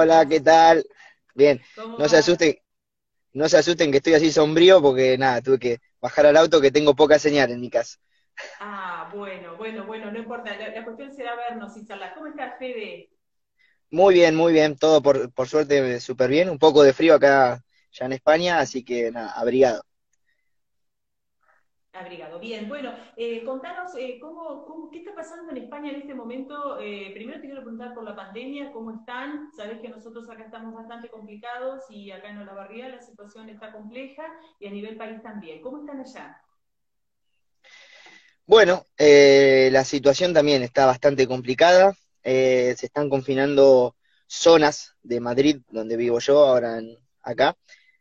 Hola, ¿qué tal? Bien, no se asusten, no se asusten que estoy así sombrío porque nada, tuve que bajar al auto que tengo poca señal en mi casa. Ah, bueno, bueno, bueno, no importa. La, cuestión será vernos y charlar. ¿Cómo estás, Fede? Muy bien, muy bien, todo por, por suerte súper bien. Un poco de frío acá ya en España, así que nada, abrigado. Abrigado. Bien, bueno, eh, contanos eh, cómo, qué está pasando en España en este momento. Eh, primero te quiero preguntar por la pandemia, cómo están. Sabes que nosotros acá estamos bastante complicados y acá en Olavarría la situación está compleja y a nivel país también. ¿Cómo están allá? Bueno, la situación también está bastante complicada. se están confinando zonas de Madrid, donde vivo yo, ahora acá.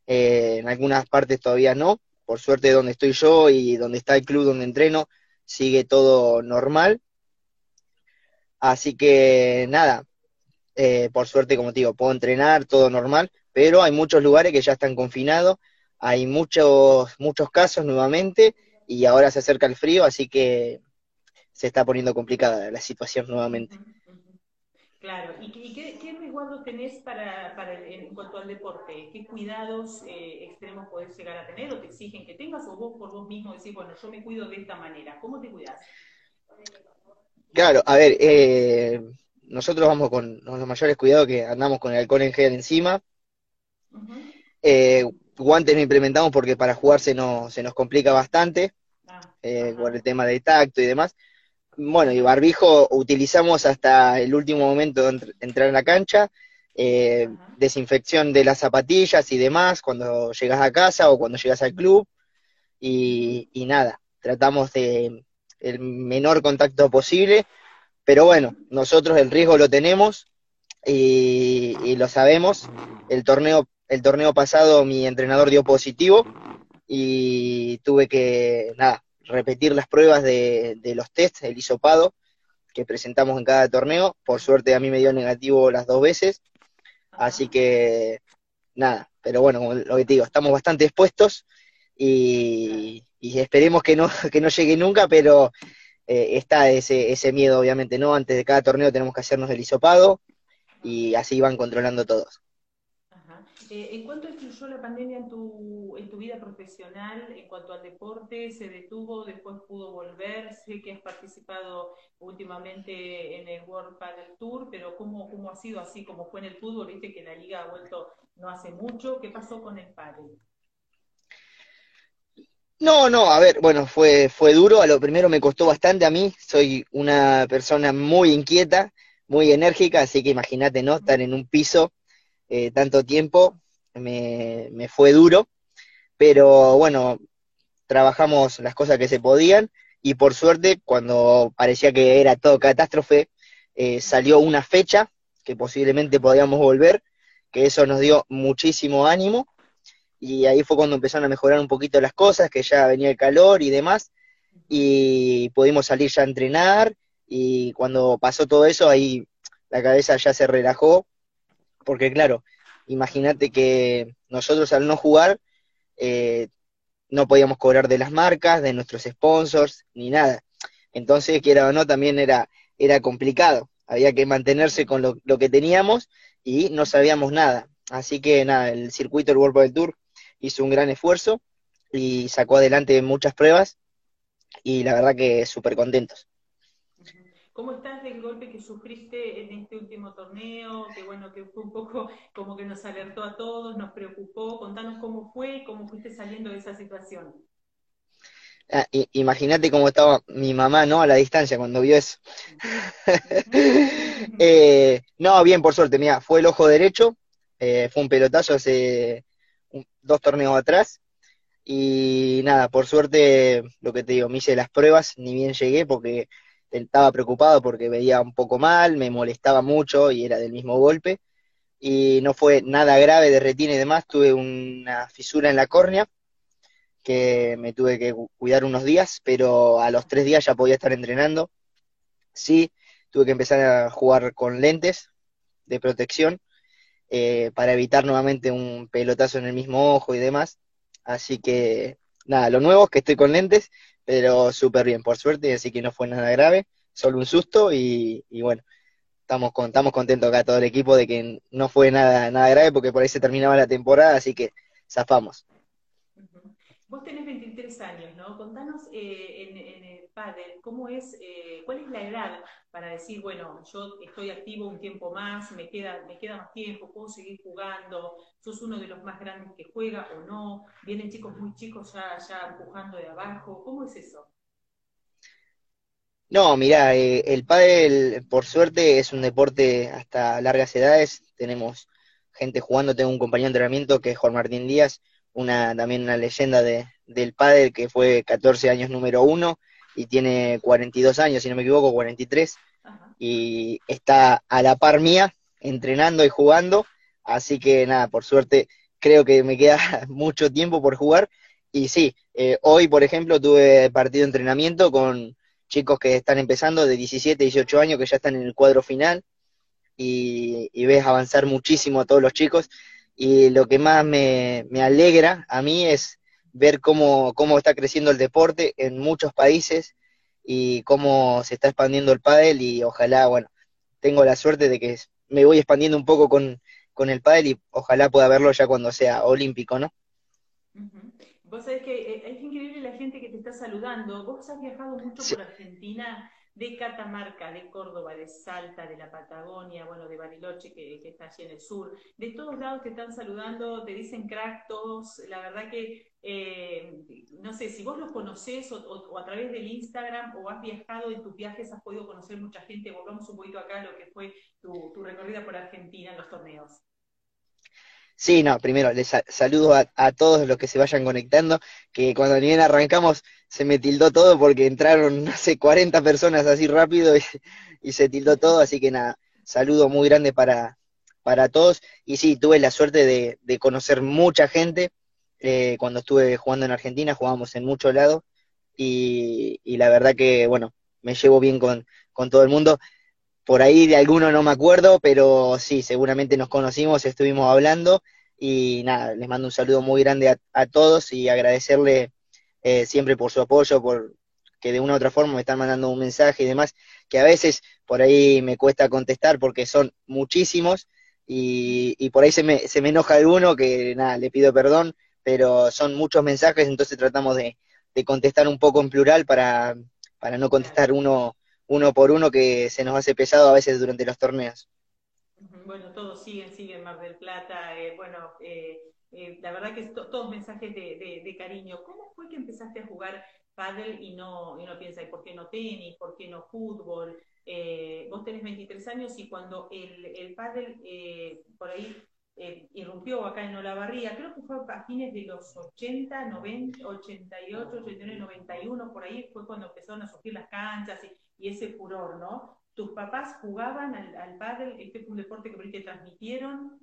en algunas partes todavía no, por suerte donde estoy yo y donde está el club donde entreno, sigue todo normal. Así que nada, eh, por suerte, como te digo, puedo entrenar, todo normal, pero hay muchos lugares que ya están confinados, hay muchos, muchos casos nuevamente y ahora se acerca el frío, así que se está poniendo complicada la situación nuevamente. Claro, ¿y, qué, qué, resguardos tenés para, en cuanto al deporte? ¿Qué cuidados eh, extremos podés llegar a tener o te exigen que tengas o vos por vos mismo decís, bueno, yo me cuido de esta manera? ¿Cómo te cuidas? Claro, a ver, eh, nosotros vamos con los mayores cuidados que andamos con el alcohol en gel encima. Eh, guantes no implementamos porque para jugar se nos, se nos complica bastante ah, por el tema del tacto y demás bueno, y barbijo utilizamos hasta el último momento de entrar en la cancha, eh, desinfección de las zapatillas y demás cuando llegas a casa o cuando llegas al club, y, nada, tratamos de el menor contacto posible, pero bueno, nosotros el riesgo lo tenemos y, y lo sabemos. El torneo, el torneo pasado mi entrenador dio positivo y tuve que, nada, repetir las pruebas de, los tests, el hisopado, que presentamos en cada torneo. Por suerte a mí me dio negativo las dos veces. Así que, nada, pero bueno, lo que te digo, estamos bastante expuestos y, esperemos que no, que no llegue nunca, pero eh, está ese, ese miedo, obviamente, ¿no? Antes de cada torneo tenemos que hacernos el hisopado y así van controlando todos. Eh, ¿En cuánto influyó la pandemia en tu, en tu vida profesional en cuanto al deporte? ¿Se detuvo? ¿Después pudo volver? Sé que has participado últimamente en el World Padel Tour, pero ¿cómo, cómo ha sido así como fue en el fútbol? Viste que la liga ha vuelto no hace mucho. ¿Qué pasó con el pádel? No, no, a ver, bueno, fue, fue duro, a lo primero me costó bastante a mí, soy una persona muy inquieta, muy enérgica, así que imagínate, ¿no? Estar en un piso eh, tanto tiempo, me, me fue duro, pero bueno, trabajamos las cosas que se podían y por suerte cuando parecía que era todo catástrofe, eh, salió una fecha que posiblemente podíamos volver, que eso nos dio muchísimo ánimo y ahí fue cuando empezaron a mejorar un poquito las cosas, que ya venía el calor y demás, y pudimos salir ya a entrenar y cuando pasó todo eso ahí la cabeza ya se relajó porque claro, imagínate que nosotros al no jugar eh, no podíamos cobrar de las marcas, de nuestros sponsors, ni nada. Entonces, quiera o no, también era, era complicado. Había que mantenerse con lo, que teníamos y no sabíamos nada. Así que nada, el circuito del World Tour hizo un gran esfuerzo y sacó adelante muchas pruebas y la verdad que súper contentos. ¿Cómo estás del golpe que sufriste en este último torneo? Que bueno, que fue un poco como que nos alertó a todos, nos preocupó. Contanos cómo fue, cómo fuiste saliendo de esa situación. Ah, imagínate cómo estaba mi mamá, ¿no? A la distancia cuando vio eso. Eh, no, bien, por suerte, mira, fue el ojo derecho, eh, fue un pelotazo hace dos torneos atrás. Y nada, por suerte, lo que te digo, me hice las pruebas, ni bien llegué porque estaba preocupado porque veía un poco mal, me molestaba mucho y era del mismo golpe. Y no fue nada grave de retina y demás, tuve una fisura en la córnea que me tuve que cuidar unos días, pero a los tres días ya podía estar entrenando. Sí, tuve que empezar a jugar con lentes de protección eh, para evitar nuevamente un pelotazo en el mismo ojo y demás. Así que nada, lo nuevo es que estoy con lentes pero súper bien, por suerte, así que no fue nada grave, solo un susto y, bueno, estamos, estamos contentos acá todo el equipo de que no fue nada, nada grave porque por ahí se terminaba la temporada, así que zafamos. Vos tenés 23 años, ¿no? Contanos eh, en, el pádel, ¿cómo es, eh, cuál es la edad para decir, bueno, yo estoy activo un tiempo más, me queda, me queda más tiempo, puedo seguir jugando, sos uno de los más grandes que juega o no, vienen chicos muy chicos ya, ya empujando de abajo, ¿cómo es eso? No, mirá, eh, el pádel, por suerte, es un deporte hasta largas edades, tenemos gente jugando, tengo un compañero de entrenamiento que es Juan Martín Díaz, una también una leyenda de, del pádel que fue 14 años número uno y tiene 42 años, si no me equivoco, 43, y está a la par mía, entrenando y jugando, así que nada, por suerte creo que me queda mucho tiempo por jugar, y sí, eh, hoy por ejemplo tuve partido de entrenamiento con chicos que están empezando de 17, 18 años, que ya están en el cuadro final, y, y ves avanzar muchísimo a todos los chicos, y lo que más me, alegra a mí es ver cómo, cómo está creciendo el deporte en muchos países y cómo se está expandiendo el pádel y ojalá, bueno, tengo la suerte de que me voy expandiendo un poco con, con el pádel y ojalá pueda verlo ya cuando sea olímpico, ¿no? Vos sabés que eh, es increíble la gente que te está saludando. Vos has viajado mucho por Argentina de Catamarca, de Córdoba, de Salta, de la Patagonia, bueno, de Bariloche, que, está allí en el sur. De todos lados te están saludando, te dicen crack todos. La verdad que, eh, no sé, si vos los conocés o, a través del Instagram o has viajado en tus viajes, has podido conocer mucha gente. Volvamos un poquito acá a lo que fue tu, tu recorrida por Argentina en los torneos. Sí, no, primero les saludo a, todos los que se vayan conectando, que cuando bien arrancamos se me tildó todo porque entraron, no sé, 40 personas así rápido y, se tildó todo, así que nada, saludo muy grande para, para todos. Y sí, tuve la suerte de, conocer mucha gente eh, cuando estuve jugando en Argentina, jugábamos en muchos lados y, y, la verdad que, bueno, me llevo bien con, con todo el mundo. Por ahí de alguno no me acuerdo, pero sí, seguramente nos conocimos, estuvimos hablando y nada, les mando un saludo muy grande a, todos y agradecerle eh, siempre por su apoyo, por que de una u otra forma me están mandando un mensaje y demás, que a veces por ahí me cuesta contestar porque son muchísimos y, por ahí se me, se me enoja alguno que nada, le pido perdón, pero son muchos mensajes, entonces tratamos de, de contestar un poco en plural para, para no contestar uno uno por uno que se nos hace pesado a veces durante los torneos. Bueno, todos siguen, siguen Mar del Plata. Eh, bueno, eh, eh, la verdad que es todos mensajes de, cariño. ¿Cómo fue que empezaste a jugar pádel y no, y no piensas, ¿por qué no tenis? ¿Por qué no fútbol? vos tenés 23 años y cuando el, el pádel por ahí irrumpió acá en Olavarría, creo que fue a fines de los 80, 90, 88, 89, 91, por ahí fue cuando empezaron a surgir las canchas y y ese furor, ¿no? ¿Tus papás jugaban al, al? ¿Este fue un deporte que por te transmitieron?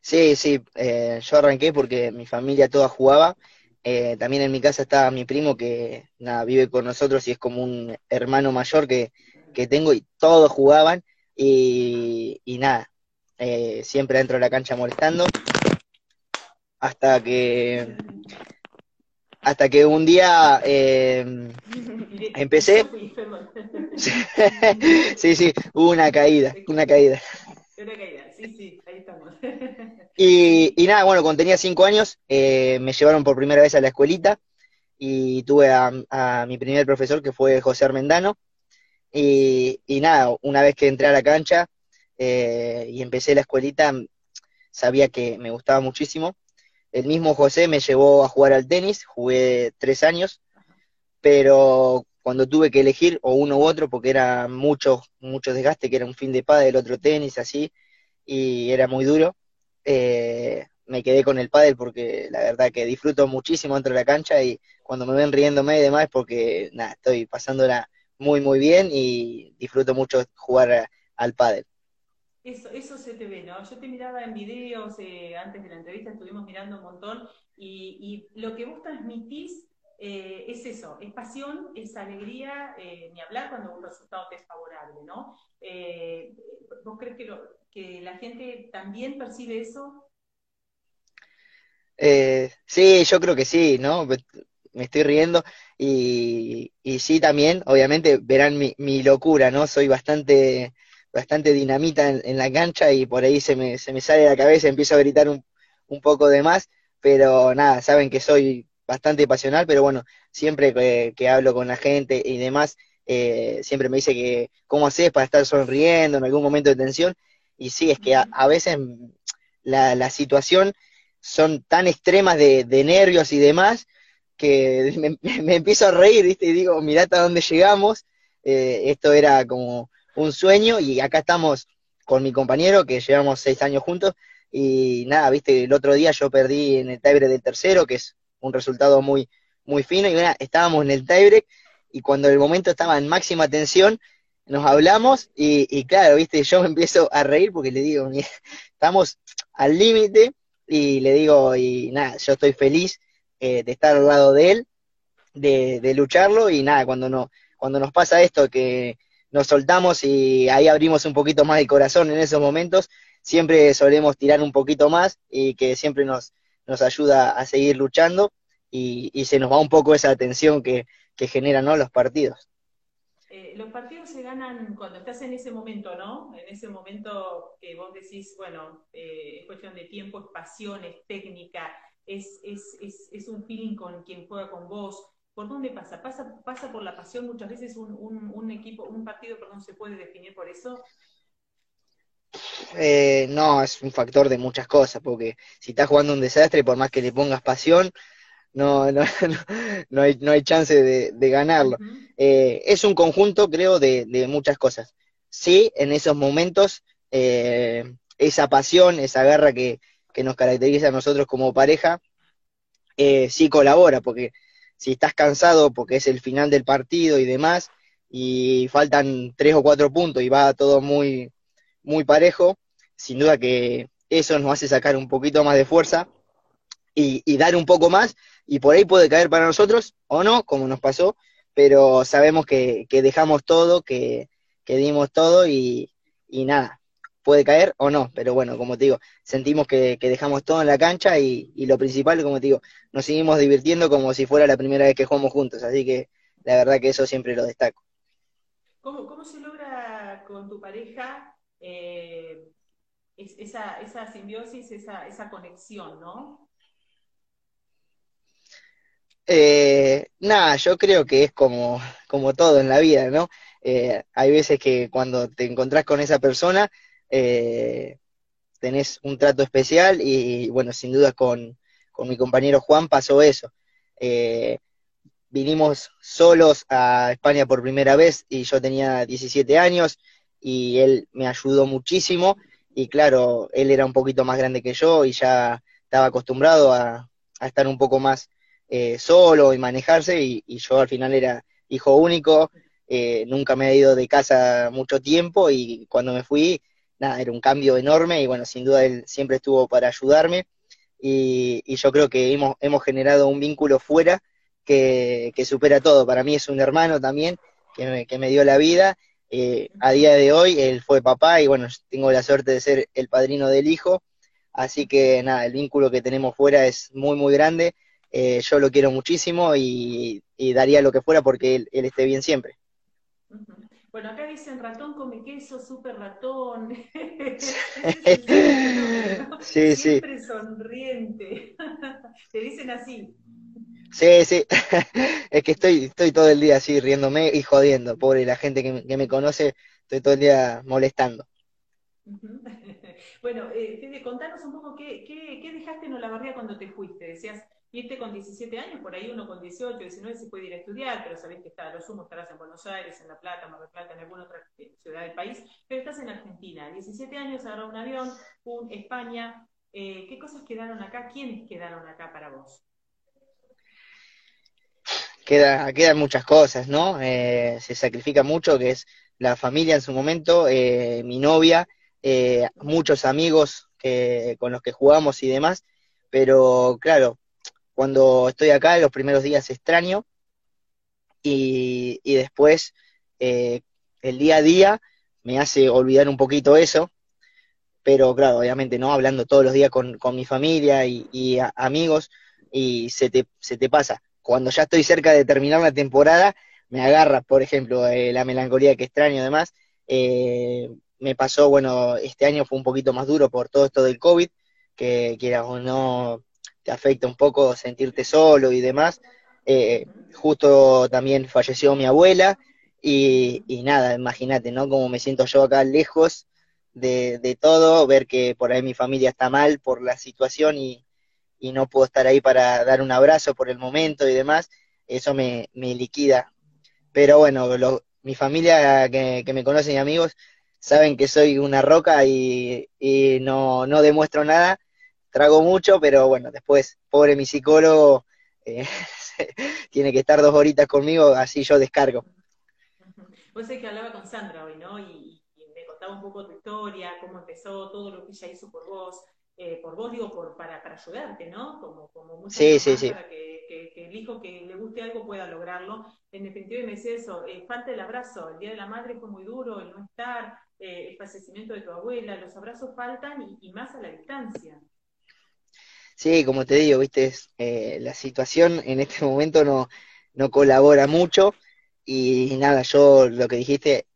Sí, sí, eh, yo arranqué porque mi familia toda jugaba. Eh, también en mi casa estaba mi primo que nada, vive con nosotros y es como un hermano mayor que, tengo y todos jugaban y, nada, eh, siempre dentro de la cancha molestando hasta que hasta que un día eh, empecé. sí, sí, hubo una caída, una caída. Una caída, sí, sí, ahí estamos. Y, y nada, bueno, cuando tenía cinco años eh, me llevaron por primera vez a la escuelita y tuve a, mi primer profesor que fue José Armendano. Y, y nada, una vez que entré a la cancha eh, y empecé la escuelita, sabía que me gustaba muchísimo el mismo José me llevó a jugar al tenis, jugué tres años, pero cuando tuve que elegir o uno u otro, porque era mucho, mucho desgaste, que era un fin de pádel, otro tenis, así, y era muy duro, eh, me quedé con el pádel porque la verdad que disfruto muchísimo dentro de la cancha y cuando me ven riéndome y demás porque nada, estoy pasándola muy muy bien y disfruto mucho jugar al pádel. Eso, eso se te ve, ¿no? Yo te miraba en videos, eh, antes de la entrevista estuvimos mirando un montón, y, lo que vos transmitís eh, es eso, es pasión, es alegría, eh, ni hablar cuando un resultado te es favorable, ¿no? ¿Vos crees que, la gente también percibe eso? sí, yo creo que sí, ¿no? Me estoy riendo y, sí también, obviamente verán mi locura, ¿no? Soy bastante bastante dinamita en, la cancha y por ahí se me, se me sale de la cabeza, empiezo a gritar un, un poco de más, pero nada, saben que soy bastante pasional, pero bueno, siempre que, hablo con la gente y demás, eh, siempre me dice que cómo haces para estar sonriendo en algún momento de tensión, y sí, es que a, veces la, la, situación son tan extremas de, de nervios y demás, que me, empiezo a reír, ¿viste? Y digo, mirá hasta dónde llegamos, eh, esto era como un sueño y acá estamos con mi compañero que llevamos seis años juntos. Y nada, viste, el otro día yo perdí en el tiebreak del tercero, que es un resultado muy, muy fino, y estábamos en el tiebreak y cuando el momento estaba en máxima tensión, nos hablamos y, claro, viste, yo me empiezo a reír porque le digo, estamos al límite y le digo, y nada, yo estoy feliz eh, de estar al lado de él, de, de, lucharlo y nada, cuando, no, cuando nos pasa esto, que nos soltamos y ahí abrimos un poquito más el corazón en esos momentos, siempre solemos tirar un poquito más y que siempre nos, nos ayuda a seguir luchando y, y se nos va un poco esa tensión que, que generan ¿no? los partidos. Eh, los partidos se ganan cuando estás en ese momento, ¿no? En ese momento que vos decís, bueno, eh, es cuestión de tiempo, es pasión, es técnica, es, es, es, es, un feeling con quien juega con vos. ¿Por dónde pasa? ¿Pasa, pasa por la pasión? Muchas veces un, un, un equipo, un partido, perdón, se puede definir por eso. Eh, no, es un factor de muchas cosas, porque si estás jugando un desastre, por más que le pongas pasión, no, no, no, hay, no hay chance de, de ganarlo. eh, es un conjunto, creo, de, de, muchas cosas. Sí, en esos momentos, eh, esa pasión, esa garra que, que nos caracteriza a nosotros como pareja, eh, sí colabora, porque si estás cansado porque es el final del partido y demás, y faltan tres o cuatro puntos y va todo muy, muy parejo, sin duda que eso nos hace sacar un poquito más de fuerza y, dar un poco más, y por ahí puede caer para nosotros o no, como nos pasó, pero sabemos que, que dejamos todo, que, dimos todo y nada, puede caer o no, pero bueno, como te digo, sentimos que, dejamos todo en la cancha y, lo principal, como te digo, nos seguimos divirtiendo como si fuera la primera vez que jugamos juntos, así que la verdad que eso siempre lo destaco. ¿Cómo, se logra con tu pareja eh, esa, esa simbiosis, esa, esa conexión, no? Eh, nada, yo creo que es como, como todo en la vida, ¿no? Eh, hay veces que cuando te encontrás con esa persona, eh, tenés un trato especial y bueno, sin duda con, con mi compañero Juan pasó eso. Eh, vinimos solos a España por primera vez y yo tenía 17 años y él me ayudó muchísimo y claro, él era un poquito más grande que yo y ya estaba acostumbrado a, a estar un poco más eh, solo y manejarse y, yo al final era hijo único, eh, nunca me he ido de casa mucho tiempo y cuando me fui nada, era un cambio enorme y bueno, sin duda él siempre estuvo para ayudarme y, yo creo que hemos, hemos generado un vínculo fuera que, supera todo. Para mí es un hermano también que me, que me dio la vida. Eh, a día de hoy él fue papá y bueno, tengo la suerte de ser el padrino del hijo. Así que nada, el vínculo que tenemos fuera es muy, muy grande. Eh, yo lo quiero muchísimo y, daría lo que fuera porque él, esté bien siempre. Bueno, acá dicen ratón come queso, súper ratón. sí, Siempre sonriente. Te dicen así. Sí, sí. es que estoy, estoy todo el día así riéndome y jodiendo. Pobre la gente que, que me conoce, estoy todo el día molestando. bueno, eh, Fede, contanos un poco qué, qué, qué dejaste en Olavarría cuando te fuiste. Decías, irte con 17 años, por ahí uno con 18, 19 se puede ir a estudiar, pero sabés que está, lo sumo estarás en Buenos Aires, en La Plata, Mar del Plata, en alguna otra ciudad del país, pero estás en Argentina. 17 años, agarró un avión, un España. Eh, ¿Qué cosas quedaron acá? ¿Quiénes quedaron acá para vos? Queda, quedan muchas cosas, ¿no? Eh, se sacrifica mucho, que es la familia en su momento, eh, mi novia, eh, muchos amigos que, con los que jugamos y demás, pero claro, cuando estoy acá, los primeros días extraño y, y después eh, el día a día me hace olvidar un poquito eso, pero claro, obviamente no, hablando todos los días con, con mi familia y, amigos y se te, se te pasa. Cuando ya estoy cerca de terminar la temporada, me agarra, por ejemplo, eh, la melancolía que extraño además, eh, me pasó, bueno, este año fue un poquito más duro por todo esto del COVID, que quieras o no, te afecta un poco sentirte solo y demás. Eh, justo también falleció mi abuela y, nada, imagínate, ¿no? Como me siento yo acá lejos de, de, todo, ver que por ahí mi familia está mal por la situación y, y no puedo estar ahí para dar un abrazo por el momento y demás, eso me, liquida. Pero bueno, mi familia que, me conocen y amigos saben que soy una roca y, no, no, demuestro nada, trago mucho, pero bueno, después, pobre mi psicólogo, eh, tiene que estar dos horitas conmigo, así yo descargo. Vos sé que hablaba con Sandra hoy, ¿no? Y, y, me contaba un poco tu historia, cómo empezó, todo lo que ella hizo por vos. Eh, por vos digo, por, para, para ayudarte, ¿no? Como, como sí, sí, sí. para que, el hijo que le guste algo pueda lograrlo. En definitiva, me decía eso, eh, falta el abrazo, el Día de la Madre fue muy duro, el no estar, eh, el fallecimiento de tu abuela, los abrazos faltan y, más a la distancia. Sí, como te digo, viste, la situación en este momento no, no colabora mucho. Y nada, yo lo que dijiste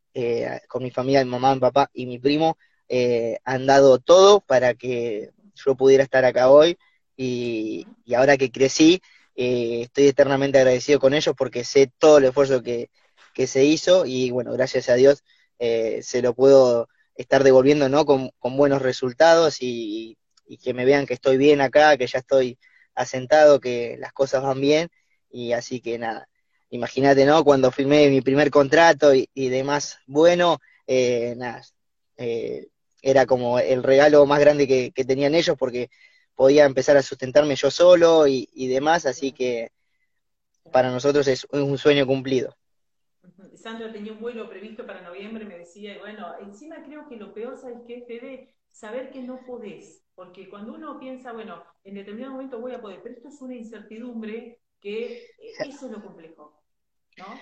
con mi familia, mi mamá, mi papá y mi primo, eh, han dado todo para que yo pudiera estar acá hoy. Y, ahora que crecí, eh, estoy eternamente agradecido con ellos porque sé todo el esfuerzo que, se hizo. Y bueno, gracias a Dios eh, se lo puedo estar devolviendo ¿no? con, buenos resultados y, que me vean que estoy bien acá, que ya estoy asentado, que las cosas van bien y así que nada, imagínate, ¿no? Cuando firmé mi primer contrato y, demás, bueno, nada, era como el regalo más grande que, tenían ellos porque podía empezar a sustentarme yo solo y, demás, así que para nosotros es un sueño cumplido. Sandra tenía un vuelo previsto para noviembre, me decía, bueno, encima creo que lo peor, ¿sabes qué, Fede? Saber que no podés, porque cuando uno piensa, bueno, en determinado momento voy a poder, pero esto es una incertidumbre que eso es lo complejo, ¿no?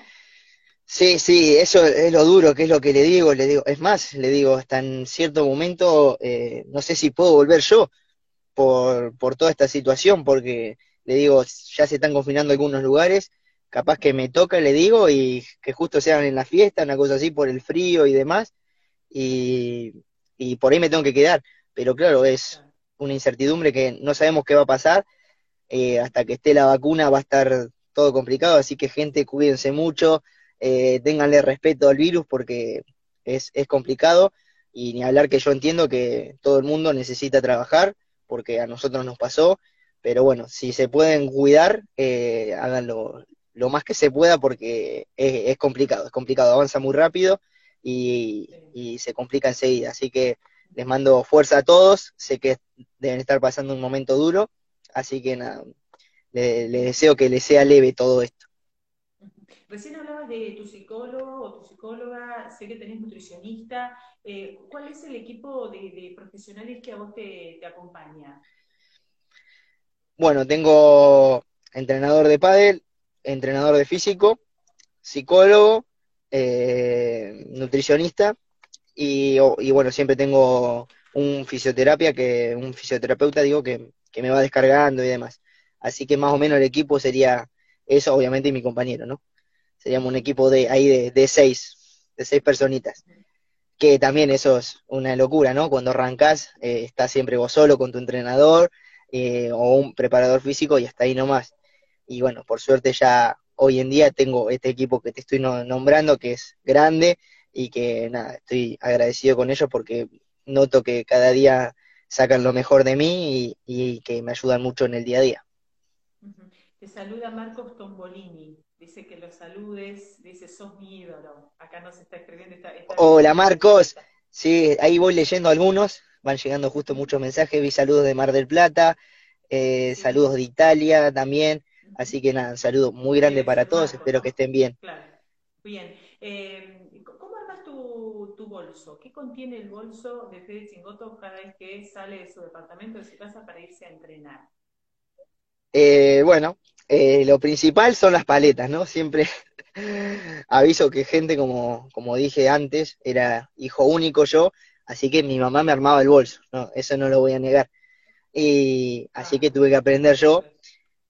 Sí, sí, eso es lo duro, que es lo que le digo, le digo, es más, le digo, hasta en cierto momento, eh, no sé si puedo volver yo por, por toda esta situación, porque le digo, ya se están confinando algunos lugares, capaz que me toca, le digo, y que justo sean en la fiesta, una cosa así, por el frío y demás, y, y por ahí me tengo que quedar, pero claro, es una incertidumbre que no sabemos qué va a pasar, eh, hasta que esté la vacuna va a estar todo complicado, así que gente, cuídense mucho, eh, ténganle respeto al virus porque es, es complicado y ni hablar que yo entiendo que todo el mundo necesita trabajar porque a nosotros nos pasó, pero bueno, si se pueden cuidar, eh, háganlo lo más que se pueda porque es, complicado, es complicado, avanza muy rápido y, se complica enseguida, así que les mando fuerza a todos, sé que deben estar pasando un momento duro, así que nada, les deseo que les sea leve todo esto. Recién hablabas de tu psicólogo o tu psicóloga, sé que tenés nutricionista. Eh, ¿Cuál es el equipo de, profesionales que a vos te, acompaña? Bueno, tengo entrenador de pádel, entrenador de físico, psicólogo, eh, nutricionista y, bueno, siempre tengo un fisioterapia que un fisioterapeuta digo que, que me va descargando y demás. Así que más o menos el equipo sería eso, obviamente, y mi compañero, ¿no? seríamos un equipo de ahí de, seis, de seis personitas. Que también eso es una locura, ¿no? Cuando arrancás, eh, estás siempre vos solo con tu entrenador eh, o un preparador físico y hasta ahí nomás. Y bueno, por suerte ya hoy en día tengo este equipo que te estoy nombrando, que es grande y que nada, estoy agradecido con ellos porque noto que cada día sacan lo mejor de mí y, que me ayudan mucho en el día a día. Te saluda Marcos Tombolini. Dice que los saludes, dice, sos mi ídolo. Acá nos está escribiendo esta... Hola Marcos, sí, ahí voy leyendo algunos, van llegando justo muchos mensajes, vi saludos de Mar del Plata, eh, saludos de Italia también, así que nada, un saludo muy grande para todos, espero que estén bien. Claro, bien. Eh, ¿Cómo armas tu, tu, bolso? ¿Qué contiene el bolso de Fede Chingoto cada vez que sale de su departamento, de su casa, para irse a entrenar? Eh, bueno, eh, lo principal son las paletas, ¿no? Siempre aviso que gente, como, como dije antes, era hijo único yo, así que mi mamá me armaba el bolso, ¿no? Eso no lo voy a negar. Y así que tuve que aprender yo.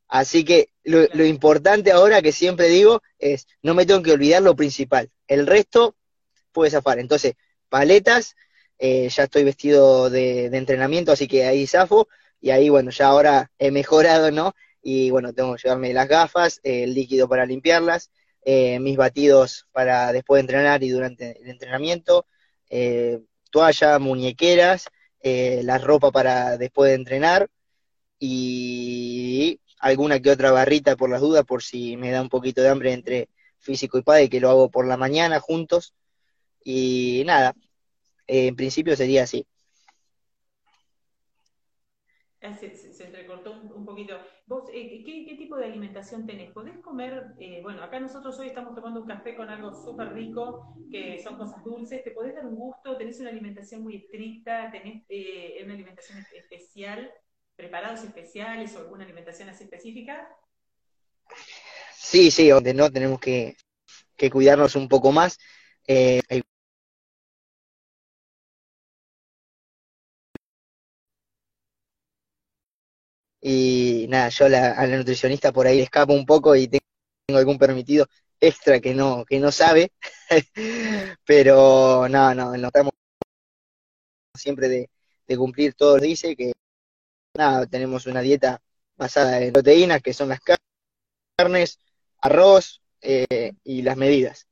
Así que lo, lo importante ahora que siempre digo es, no me tengo que olvidar lo principal. El resto puede zafar. Entonces, paletas, eh, ya estoy vestido de, entrenamiento, así que ahí zafo, y ahí, bueno, ya ahora he mejorado, ¿no? Y bueno, tengo que llevarme las gafas, el líquido para limpiarlas, mis batidos para después de entrenar y durante el entrenamiento, toalla, muñequeras, la ropa para después de entrenar, y alguna que otra barrita por las dudas, por si me da un poquito de hambre entre físico y padre, que lo hago por la mañana juntos. Y nada, en principio sería así. Ah, se, se, entrecortó un, poquito. ¿Vos eh, ¿qué, tipo de alimentación tenés? ¿Podés comer? Eh, bueno, acá nosotros hoy estamos tomando un café con algo súper rico, que son cosas dulces. ¿Te podés dar un gusto? ¿Tenés una alimentación muy estricta? ¿Tenés eh, una alimentación especial? ¿Preparados especiales o alguna alimentación así específica? Sí, sí, donde no tenemos que, cuidarnos un poco más. Eh, y nada, yo a la nutricionista por ahí escapo un poco y tengo algún permitido extra que no, que no sabe, pero no, no, no estamos siempre de, de cumplir todo lo que dice, que nada, tenemos una dieta basada en proteínas, que son las carnes, arroz eh, y las medidas.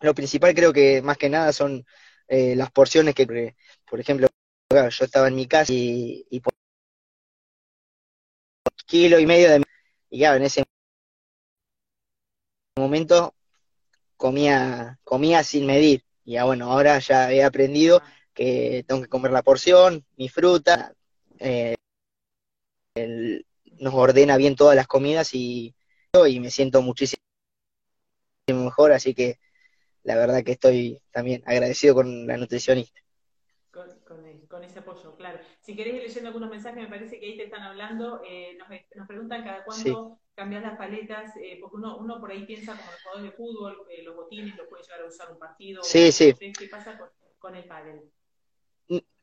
Lo principal creo que más que nada son eh, las porciones que, por ejemplo, yo estaba en mi casa y, por kilo y medio de y claro, en ese momento comía comía sin medir y ya bueno ahora ya he aprendido que tengo que comer la porción mi fruta eh, nos ordena bien todas las comidas y, y me siento muchísimo mejor, así que la verdad que estoy también agradecido con la nutricionista. Con, ese apoyo, claro. Si querés ir leyendo algunos mensajes, me parece que ahí te están hablando, eh, nos, preguntan cada cuánto cambias las paletas, eh, porque uno, uno por ahí piensa como el jugador de fútbol, eh, los botines los puede llegar a usar un partido. Sí, sí. ¿Qué pasa con, el pádel?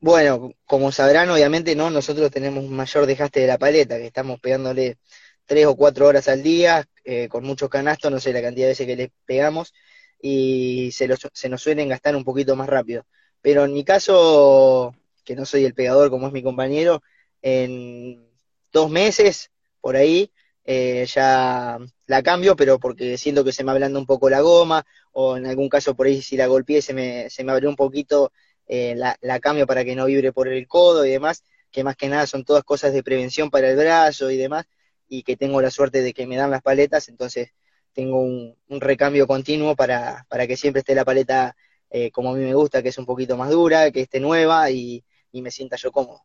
Bueno, como sabrán, obviamente, ¿no? Nosotros tenemos un mayor dejaste de la paleta, que estamos pegándole tres o cuatro horas al día, eh, con muchos canastos, no sé la cantidad de veces que le pegamos, y se, se nos suelen gastar un poquito más rápido. Pero en mi caso, que no soy el pegador como es mi compañero, en dos meses, por ahí, eh, ya la cambio, pero porque siento que se me ablanda un poco la goma, o en algún caso por ahí si la golpeé se me, se me abrió un poquito eh, la, cambio para que no vibre por el codo y demás, que más que nada son todas cosas de prevención para el brazo y demás, y que tengo la suerte de que me dan las paletas, entonces tengo un, recambio continuo para, para, que siempre esté la paleta eh, como a mí me gusta, que es un poquito más dura, que esté nueva y, me sienta yo cómodo.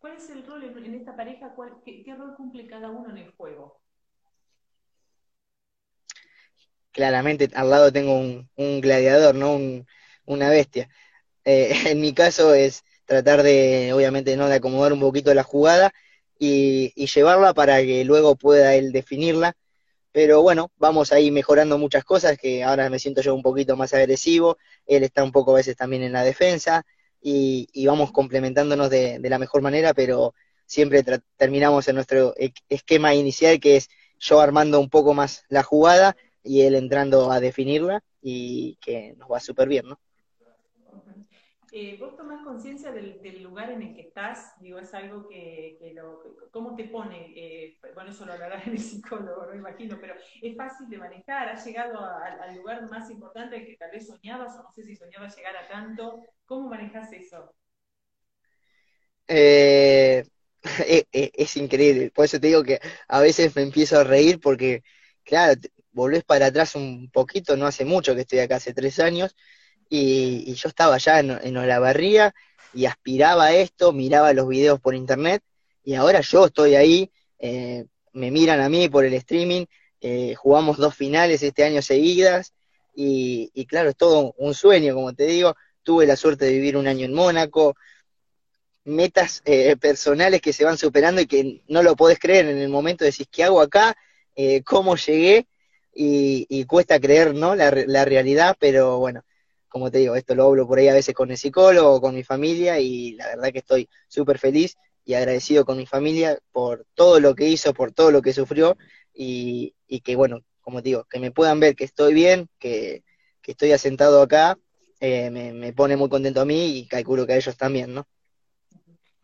¿Cuál es el rol en esta pareja? qué, rol cumple cada uno en el juego? Claramente al lado tengo un, un gladiador, ¿no? Un, una bestia. Eh, en mi caso es tratar de, obviamente, no de acomodar un poquito la jugada y, llevarla para que luego pueda él definirla. Pero bueno, vamos ahí mejorando muchas cosas, que ahora me siento yo un poquito más agresivo, él está un poco a veces también en la defensa y, vamos complementándonos de, la mejor manera, pero siempre terminamos en nuestro e-, esquema inicial, que es yo armando un poco más la jugada y él entrando a definirla y que nos va súper bien, ¿no? Eh, vos tomás conciencia del, lugar en el que estás, digo, es algo que, lo, ¿cómo te pone? Eh, bueno, eso lo hablará el psicólogo, no imagino, pero es fácil de manejar, has llegado al lugar más importante que tal vez soñabas, o no sé si soñabas llegar a tanto, ¿cómo manejas eso? Eh, es, increíble, por eso te digo que a veces me empiezo a reír porque, claro, volvés para atrás un poquito, no hace mucho que estoy acá, hace tres años, y, yo estaba allá en, en Olavarría y aspiraba a esto, miraba los videos por internet y ahora yo estoy ahí, eh, me miran a mí por el streaming, eh, jugamos dos finales este año seguidas y, claro, es todo un sueño, como te digo, tuve la suerte de vivir un año en Mónaco, metas eh, personales que se van superando y que no lo podés creer en el momento, decís, ¿qué hago acá? ¿Cómo llegué? Y, cuesta creer, ¿no? La, la realidad, pero bueno, como te digo, esto lo hablo por ahí a veces con el psicólogo, con mi familia y la verdad que estoy súper feliz y agradecido con mi familia por todo lo que hizo, por todo lo que sufrió y, que bueno, como te digo, que me puedan ver que estoy bien, que, estoy asentado acá eh, me, me, pone muy contento a mí y calculo que a ellos también, ¿no?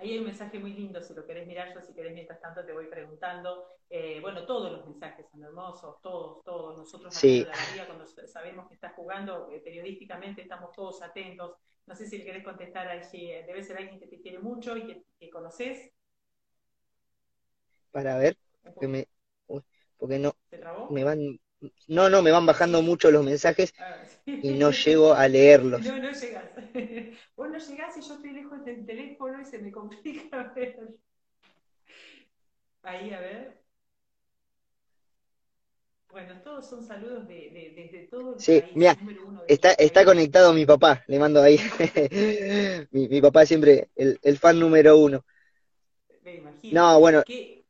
Ahí hay un mensaje muy lindo, si lo querés mirar, yo si querés mientras tanto te voy preguntando. Eh, bueno, todos los mensajes son hermosos, todos, todos. Nosotros sí. la cuando sabemos que estás jugando, eh, periodísticamente estamos todos atentos. No sé si le querés contestar allí, eh, debe ser alguien que te quiere mucho y que, que conoces. Para ver, porque me, porque no, ¿Te trabó? me van, no, no, me van bajando mucho los mensajes ah, y no llego a leerlos. No, no llegas. Vos no llegás y yo estoy lejos del teléfono y se me complica ver. Ahí, a ver. Bueno, todos son saludos de, de, desde todo el sí, país. mira, está, está conectado mi papá, le mando ahí. mi, mi, papá siempre, el, el, fan número uno. Me imagino. No, bueno. ¿Qué?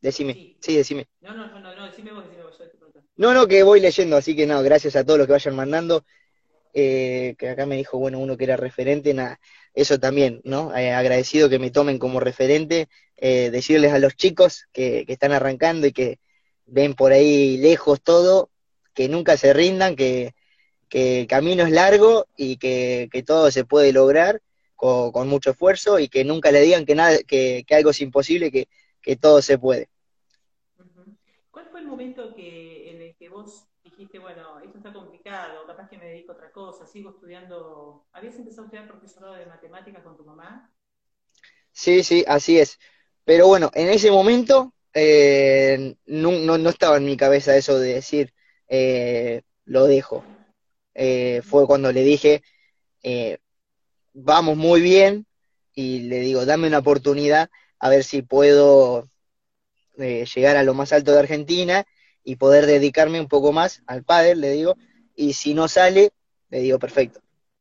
Decime, sí. sí, decime. No, no, no, no, decime vos, decime vos. Yo te no, no, que voy leyendo, así que no, gracias a todos los que vayan mandando. Eh, que acá me dijo, bueno, uno que era referente, nada, eso también, ¿no? Eh, agradecido que me tomen como referente, eh, decirles a los chicos que, que, están arrancando y que ven por ahí lejos todo, que nunca se rindan, que, que el camino es largo y que, que todo se puede lograr con, con, mucho esfuerzo y que nunca le digan que, nada, que, que algo es imposible, que, que todo se puede. ¿Cuál fue el momento que, en el que vos dijiste, bueno, esto está complicado, capaz que me dedico a otra cosa, sigo estudiando. ¿Habías empezado a estudiar profesorado de matemáticas con tu mamá? Sí, sí, así es. Pero bueno, en ese momento eh, no, no, no, estaba en mi cabeza eso de decir, eh, lo dejo. Eh, fue cuando le dije, eh, vamos muy bien, y le digo, dame una oportunidad a ver si puedo eh, llegar a lo más alto de Argentina y poder dedicarme un poco más al padre, le digo, y si no sale, le digo, perfecto,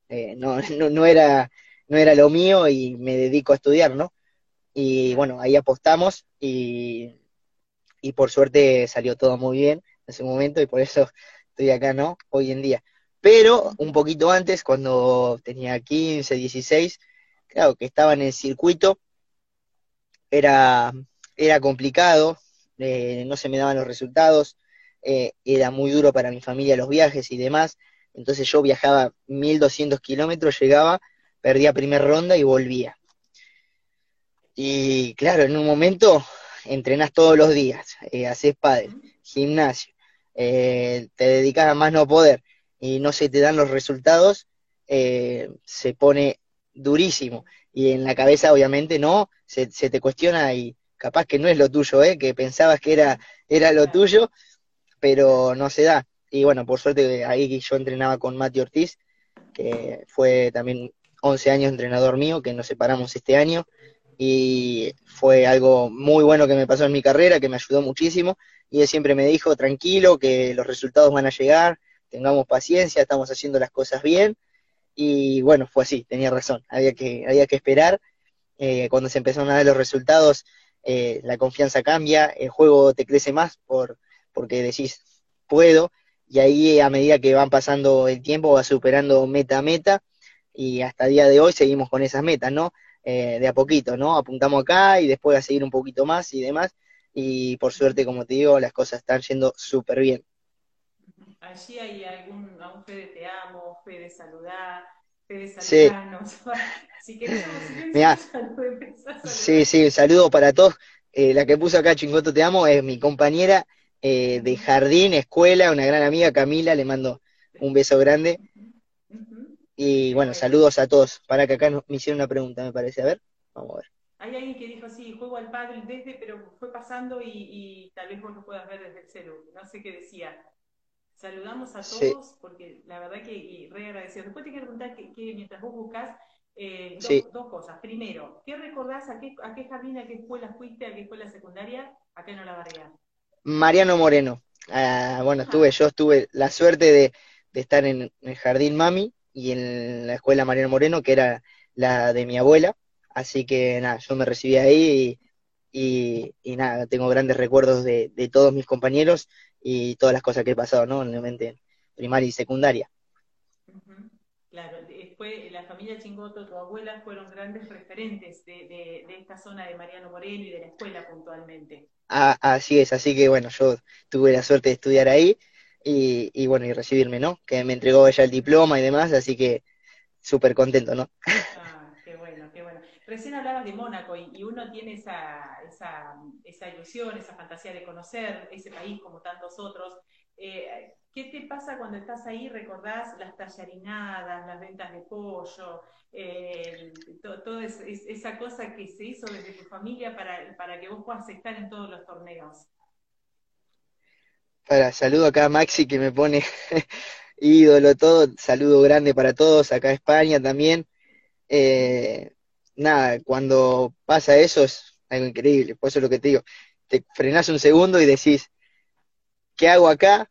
eh, no, no, no, era, no era lo mío y me dedico a estudiar, ¿no? Y bueno, ahí apostamos y, y por suerte salió todo muy bien en ese momento y por eso estoy acá, ¿no? Hoy en día. Pero un poquito antes, cuando tenía 15, 16, claro que estaba en el circuito, era, era complicado, eh, no se me daban los resultados, eh, era muy duro para mi familia los viajes y demás, entonces yo viajaba 1200 kilómetros, llegaba, perdía primera ronda y volvía. Y claro, en un momento entrenás todos los días, eh, haces padre, gimnasio, te dedicas a más no poder y no se te dan los resultados, se pone durísimo. Y en la cabeza, obviamente, no, se, se, te cuestiona y capaz que no es lo tuyo, ¿eh? que pensabas que era, era lo tuyo, pero no se da. Y bueno, por suerte ahí yo entrenaba con Mati Ortiz, que fue también 11 años entrenador mío, que nos separamos este año, y fue algo muy bueno que me pasó en mi carrera, que me ayudó muchísimo, y él siempre me dijo, tranquilo, que los resultados van a llegar, tengamos paciencia, estamos haciendo las cosas bien, y bueno, fue así, tenía razón, había que, había que esperar, eh, cuando se empezaron a dar los resultados, eh, la confianza cambia, el juego te crece más por, porque decís, puedo, y ahí a medida que van pasando el tiempo va superando meta a meta, y hasta el día de hoy seguimos con esas metas, ¿no? Eh, de a poquito, ¿no? Apuntamos acá y después a seguir un poquito más y demás, y por suerte, como te digo, las cosas están yendo súper bien. Allí hay algún, algún fe de te amo, fe de saludar, fe de saludarnos. Sí. si querés, Mirá, sí, sí, saludo para todos. Eh, la que puso acá Chingoto Te Amo es mi compañera eh, de jardín, escuela, una gran amiga, Camila, le mando un beso grande. Y bueno, saludos a todos. Para que acá me hicieron una pregunta, me parece. A ver, vamos a ver. Hay alguien que dijo así, juego al padre desde, pero fue pasando y, y, tal vez vos lo puedas ver desde el celu. No sé qué decía. Saludamos a todos Sí. porque la verdad que re agradecido. Después te quiero preguntar que, que mientras vos buscas eh, dos, Sí. dos cosas. Primero, ¿qué recordás? ¿A qué, ¿A qué jardín, a qué escuela fuiste? ¿A qué escuela secundaria? Acá en Olavarría. Mariano Moreno. Ah, bueno, estuve, yo tuve la suerte de, de estar en el Jardín Mami y en la escuela Mariano Moreno, que era la de mi abuela. Así que nada, yo me recibí ahí y, y, y nada, tengo grandes recuerdos de, de todos mis compañeros y todas las cosas que he pasado, ¿no? Obviamente en primaria y secundaria. Claro, después la familia Chingoto, tu abuela, fueron grandes referentes de, de, de esta zona de Mariano Moreno y de la escuela puntualmente. Ah, así es, así que bueno, yo tuve la suerte de estudiar ahí y, y bueno, y recibirme, ¿no? Que me entregó ella el diploma y demás, así que súper contento, ¿no? Ah, qué bueno, qué bueno. Recién hablabas de Mónaco y, uno tiene esa, esa, esa, ilusión, esa fantasía de conocer ese país como tantos otros. Eh, ¿Qué te pasa cuando estás ahí? ¿Recordás las tallarinadas, las ventas de pollo, eh, toda esa cosa que se hizo desde tu familia para, para que vos puedas estar en todos los torneos? Para, saludo acá a Maxi que me pone ídolo, todo, saludo grande para todos, acá España también. Eh, nada, cuando pasa eso es algo increíble, por eso es lo que te digo, te frenás un segundo y decís, ¿qué hago acá?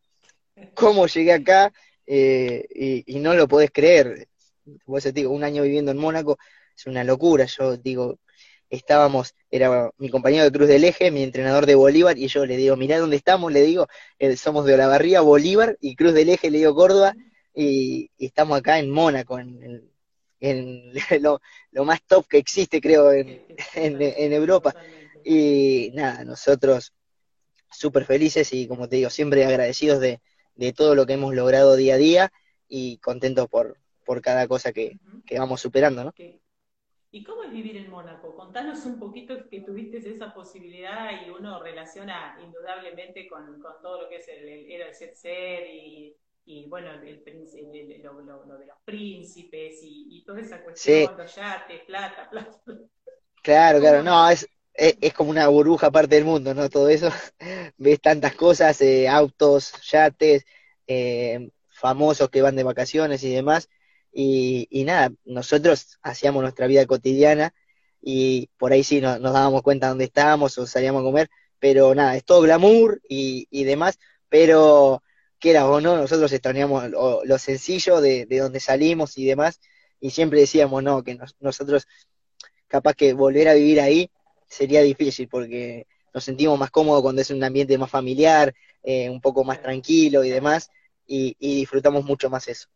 ¿Cómo llegué acá? Eh, y, no lo podés creer. Por te digo, un año viviendo en Mónaco es una locura. Yo digo, estábamos, era mi compañero de Cruz del Eje, mi entrenador de Bolívar, y yo le digo, mirá dónde estamos, le digo, eh, somos de Olavarría, Bolívar, y Cruz del Eje, le digo Córdoba, y, estamos acá en Mónaco, en, en lo, más top que existe, creo, en, en, Europa. Y nada, nosotros súper felices y como te digo, siempre agradecidos de, de, todo lo que hemos logrado día a día y contentos por, por cada cosa que, que vamos superando, ¿no? ¿Y cómo es vivir en Mónaco? Contanos un poquito que tuviste esa posibilidad y uno relaciona indudablemente con, con todo lo que es el, el, era el set ser y, y bueno, el, lo, lo, de los príncipes y, toda esa cuestión, los yates, plata, plata. Claro, claro, no, es, es, como una burbuja aparte del mundo, ¿no? Todo eso, ves tantas cosas, eh, autos, yates, eh, famosos que van de vacaciones y demás, y, nada, nosotros hacíamos nuestra vida cotidiana y por ahí sí nos, dábamos cuenta dónde estábamos o salíamos a comer, pero nada, es todo glamour y, y demás, pero quiera o no, nosotros extrañamos lo, sencillo de, de, donde salimos y demás, y siempre decíamos, no, que nosotros capaz que volver a vivir ahí sería difícil porque nos sentimos más cómodos cuando es un ambiente más familiar, eh, un poco más tranquilo y demás, y disfrutamos mucho más eso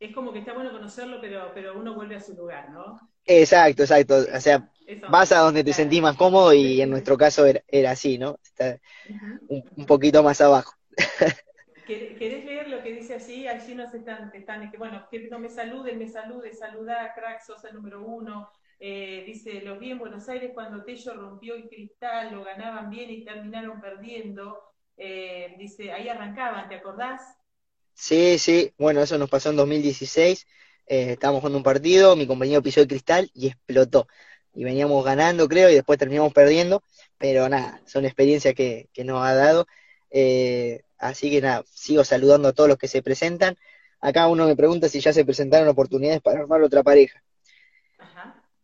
es como que está bueno conocerlo, pero, pero uno vuelve a su lugar, ¿no? Exacto, exacto. O sea, vas a donde te sentís más cómodo y en nuestro caso era, así, ¿no? Está un, poquito más abajo. ¿Querés leer lo que dice así? Allí nos están, están bueno, que no me saluden, me salude, saluda, crack, sos el número uno. Eh, dice, los vi en Buenos Aires cuando Tello rompió el cristal, lo ganaban bien y terminaron perdiendo. Eh, dice, ahí arrancaban, ¿te acordás? Sí, sí, bueno, eso nos pasó en 2016. Eh, estábamos jugando un partido, mi compañero pisó el cristal y explotó. Y veníamos ganando, creo, y después terminamos perdiendo, pero nada, son experiencias que, que nos ha dado. Así que nada, sigo saludando a todos los que se presentan. Acá uno me pregunta si ya se presentaron oportunidades para armar otra pareja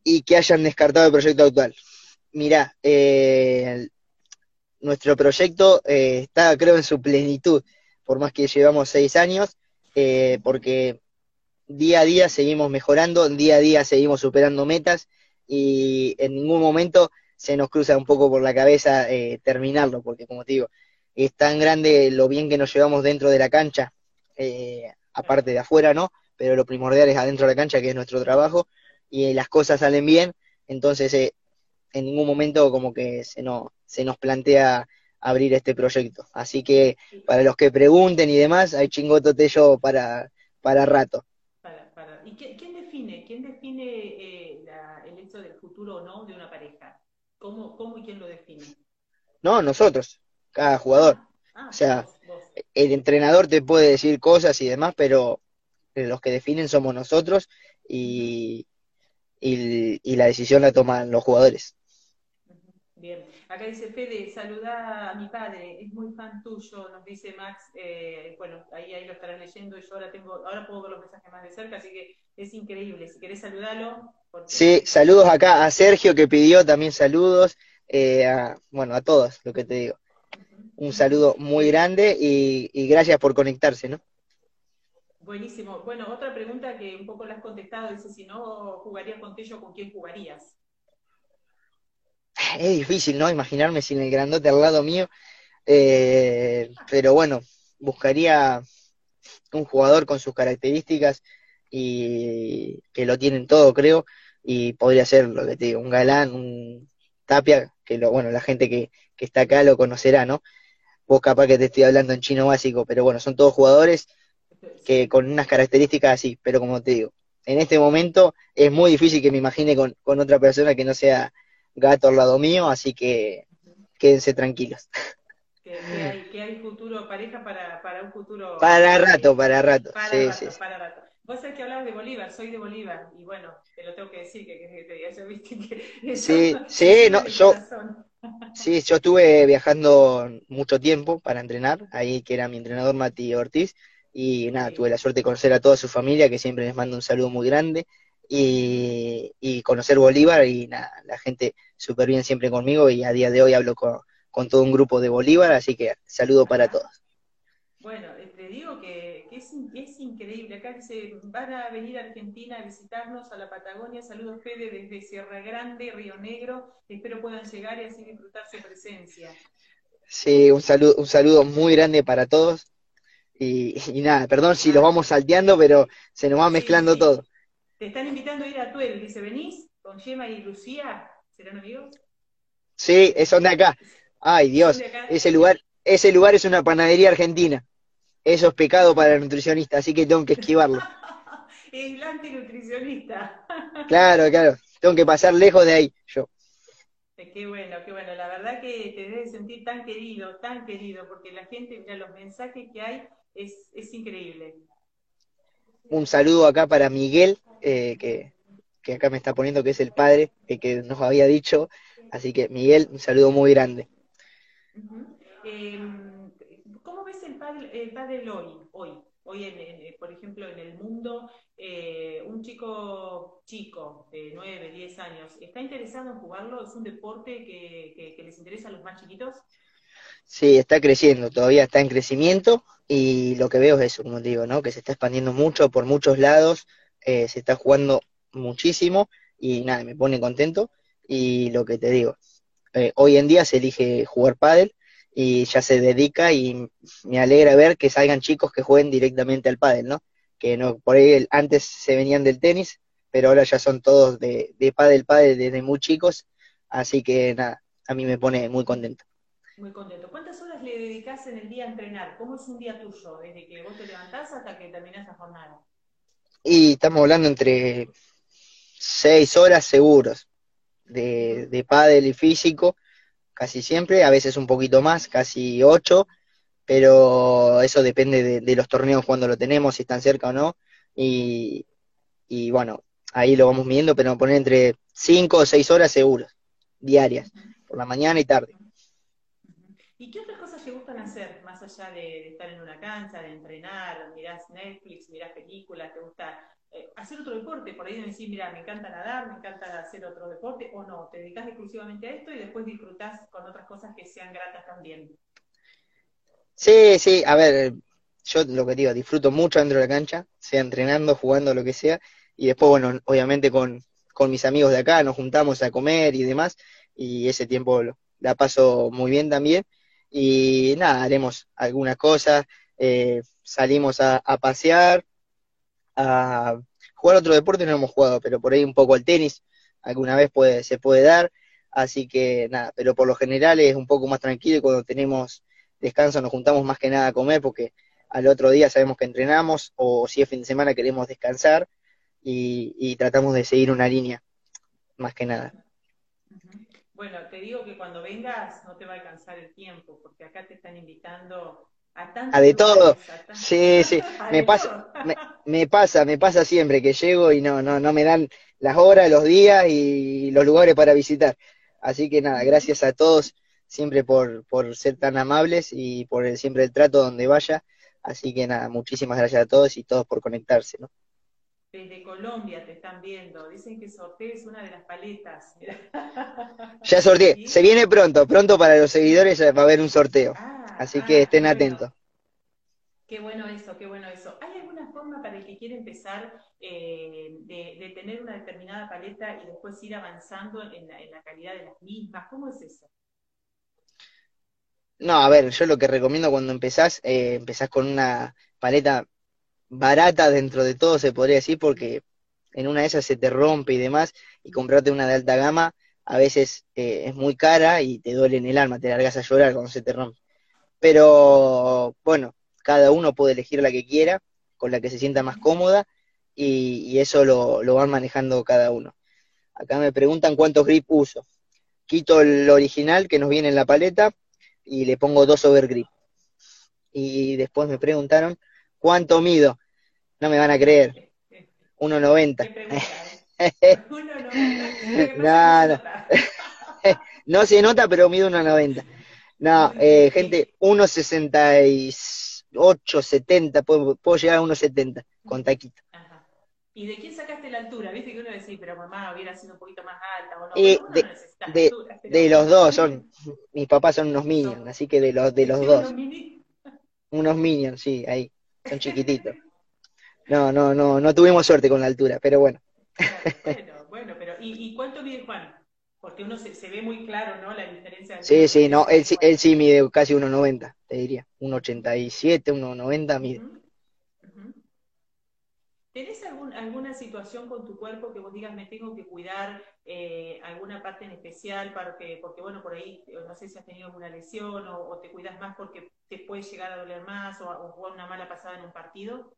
y que hayan descartado el proyecto actual. Mirá, eh, nuestro proyecto está, creo, en su plenitud por más que llevamos seis años, eh, porque día a día seguimos mejorando, día a día seguimos superando metas y en ningún momento se nos cruza un poco por la cabeza eh, terminarlo, porque como te digo, es tan grande lo bien que nos llevamos dentro de la cancha, eh, aparte de afuera, ¿no? Pero lo primordial es adentro de la cancha, que es nuestro trabajo, y las cosas salen bien, entonces en ningún momento como que se, no, se nos plantea abrir este proyecto. Así que para los que pregunten y demás, hay chingoto tello para, para rato. ¿Y quién define, quién define eh, el hecho del futuro o no de una pareja? ¿Cómo, ¿Cómo, y quién lo define? No, nosotros, cada jugador. Ah, o sea, el entrenador te puede decir cosas y demás, pero los que definen somos nosotros y, y la decisión la toman los jugadores. Bien, acá dice Fede, saluda a mi padre, es muy fan tuyo, nos dice Max, eh, bueno, ahí, ahí lo estarán leyendo y yo ahora tengo, ahora puedo ver los mensajes más de cerca, así que es increíble, si querés saludarlo. Sí, saludos acá a Sergio que pidió también saludos, eh, a, bueno, a todos, lo que te digo. Un saludo muy grande y, y gracias por conectarse, ¿no? Buenísimo. Bueno, otra pregunta que un poco la has contestado, dice, si no jugarías con Tello, ¿con quién jugarías? es difícil, ¿no? Imaginarme sin el grandote al lado mío. Eh, pero bueno, buscaría un jugador con sus características y que lo tienen todo, creo, y podría ser lo que te digo, un galán, un tapia, que lo, bueno, la gente que, que está acá lo conocerá, ¿no? vos capaz que te estoy hablando en chino básico, pero bueno, son todos jugadores que con unas características así, pero como te digo, en este momento es muy difícil que me imagine con, otra persona que no sea gato al lado mío, así que quédense tranquilos. Que, hay, futuro pareja para, para un futuro. Para rato, para rato. Para sí, rato, sí, para rato. Vos sabés que hablabas de Bolívar, soy de Bolívar, y bueno, te lo tengo que decir, que, que, que ya viste que... sí, sí, no, yo... Sí, yo estuve viajando mucho tiempo para entrenar, ahí que era mi entrenador Mati Ortiz, y nada, tuve la suerte de conocer a toda su familia, que siempre les mando un saludo muy grande, y, conocer Bolívar, y nada, la gente súper bien siempre conmigo, y a día de hoy hablo con, todo un grupo de Bolívar, así que saludo para todos. Bueno, eh, te digo que, es, es, increíble. Acá se van a venir a Argentina a visitarnos a la Patagonia. Saludos, Fede, desde Sierra Grande, Río Negro. Espero puedan llegar y así disfrutar su presencia. Sí, un saludo, un saludo muy grande para todos. Y, nada, perdón si los vamos salteando, pero se nos va mezclando todo. Te están invitando a ir a Tuel, dice, ¿venís con Gemma y Lucía? ¿Serán amigos? Sí, son de acá. Ay, Dios, ese lugar, ese lugar es una panadería argentina. Eso es pecado para el nutricionista, así que tengo que esquivarlo. el antinutricionista. claro, claro. Tengo que pasar lejos de ahí, yo. Qué bueno, qué bueno. La verdad que te debes sentir tan querido, tan querido, porque la gente, mira, los mensajes que hay es, increíble. Un saludo acá para Miguel, eh, que, acá me está poniendo que es el padre, que nos había dicho. Así que, Miguel, un saludo muy grande. Em, ¿Cómo ves el padre, hoy? Hoy, hoy en, por ejemplo, en el mundo, eh, un chico chico de 9, 10 años, ¿está interesado en jugarlo? ¿Es un deporte que, que les interesa a los más chiquitos? Sí, está creciendo, todavía está en crecimiento y lo que veo es eso, como digo, ¿no? Que se está expandiendo mucho por muchos lados, eh, se está jugando muchísimo y nada, me pone contento y lo que te digo, eh, hoy en día se elige jugar pádel y ya se dedica y me alegra ver que salgan chicos que jueguen directamente al pádel, ¿no? Que no, por ahí antes se venían del tenis, pero ahora ya son todos de, de pádel, pádel desde muy chicos, así que nada, a mí me pone muy contento. Muy contento. ¿Cuántas horas le dedicas en el día a entrenar? ¿Cómo es un día tuyo, desde que vos te levantás hasta que terminás la jornada? Y estamos hablando entre seis horas seguros de, de pádel y físico, casi siempre, a veces un poquito más, casi ocho, pero eso depende de, los torneos cuando lo tenemos, si están cerca o no, y, y bueno, ahí lo vamos midiendo, pero poner entre cinco o seis horas seguros, diarias, por la mañana y tarde. ¿Y qué otras cosas te gustan hacer, más allá de, estar en una cancha, de entrenar, mirás Netflix, mirás películas, te gusta eh, hacer otro deporte? Por ahí decir, mira, me encanta nadar, me encanta hacer otro deporte, o no, te dedicas exclusivamente a esto y después disfrutás con otras cosas que sean gratas también. Sí, sí, a ver, yo lo que digo, disfruto mucho dentro de la cancha, sea entrenando, jugando, lo que sea, y después, bueno, obviamente con, con mis amigos de acá nos juntamos a comer y demás, y ese tiempo la paso muy bien también, y nada, haremos algunas cosas, eh, salimos a, pasear, a jugar otro deporte no hemos jugado, pero por ahí un poco al tenis, alguna vez se puede dar, así que nada, pero por lo general es un poco más tranquilo y cuando tenemos descanso nos juntamos más que nada a comer porque al otro día sabemos que entrenamos o si es fin de semana queremos descansar y tratamos de seguir una línea, más que nada. Bueno, te digo que cuando vengas no te va a alcanzar el tiempo, porque acá te están invitando a tantos. A de todo. Sí, sí. me pasa, me, pasa, me pasa siempre que llego y no, no, no me dan las horas, los días y los lugares para visitar. Así que nada, gracias a todos siempre por, por ser tan amables y por siempre el trato donde vaya. Así que nada, muchísimas gracias a todos y todos por conectarse, ¿no? Desde Colombia te están viendo. Dicen que sortees una de las paletas. Ya sorteé. Se viene pronto. Pronto para los seguidores va a haber un sorteo. Ah, Así que ah, estén atentos. Qué bueno eso, qué bueno eso. ¿Hay alguna forma para el que quiere empezar eh, de, tener una determinada paleta y después ir avanzando en la, calidad de las mismas? ¿Cómo es eso? No, a ver, yo lo que recomiendo cuando empezás, eh, empezás con una paleta barata dentro de todo, se podría decir, porque en una de esas se te rompe y demás, y comprarte una de alta gama a veces eh, es muy cara y te duele en el alma, te largas a llorar cuando se te rompe. pero bueno, cada uno puede elegir la que quiera, con la que se sienta más cómoda, y, eso lo, lo, van manejando cada uno. Acá me preguntan cuántos grip uso. Quito el original que nos viene en la paleta y le pongo dos overgrip. Y después me preguntaron cuánto mido. No me van a creer. 1,90. no, no. no se nota, pero mido 1,90. No, eh, gente, 1,68, 70, puedo, puedo llegar a 1,70 con taquito. ¿Y de quién sacaste la altura? Viste que uno decía, pero mamá hubiera sido un poquito más alta o no. Eh, de, de, los dos, son, mis papás son unos minions, así que de los, de los dos. Unos, minions, sí, ahí, son chiquititos. No, no, no, no tuvimos suerte con la altura, pero bueno. bueno, bueno, pero ¿y, cuánto mide Juan? Porque uno se, se, ve muy claro, ¿no? La diferencia. Sí, sí, no, él, él sí mide casi 1,90, te diría. 1,87, 1,90 mide. ¿Tenés alguna situación con tu cuerpo que vos digas, me tengo que cuidar eh, alguna parte en especial? Porque, porque, bueno, por ahí, no sé si has tenido alguna lesión o, te cuidas más porque te puede llegar a doler más o, o, jugar una mala pasada en un partido.